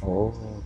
哦。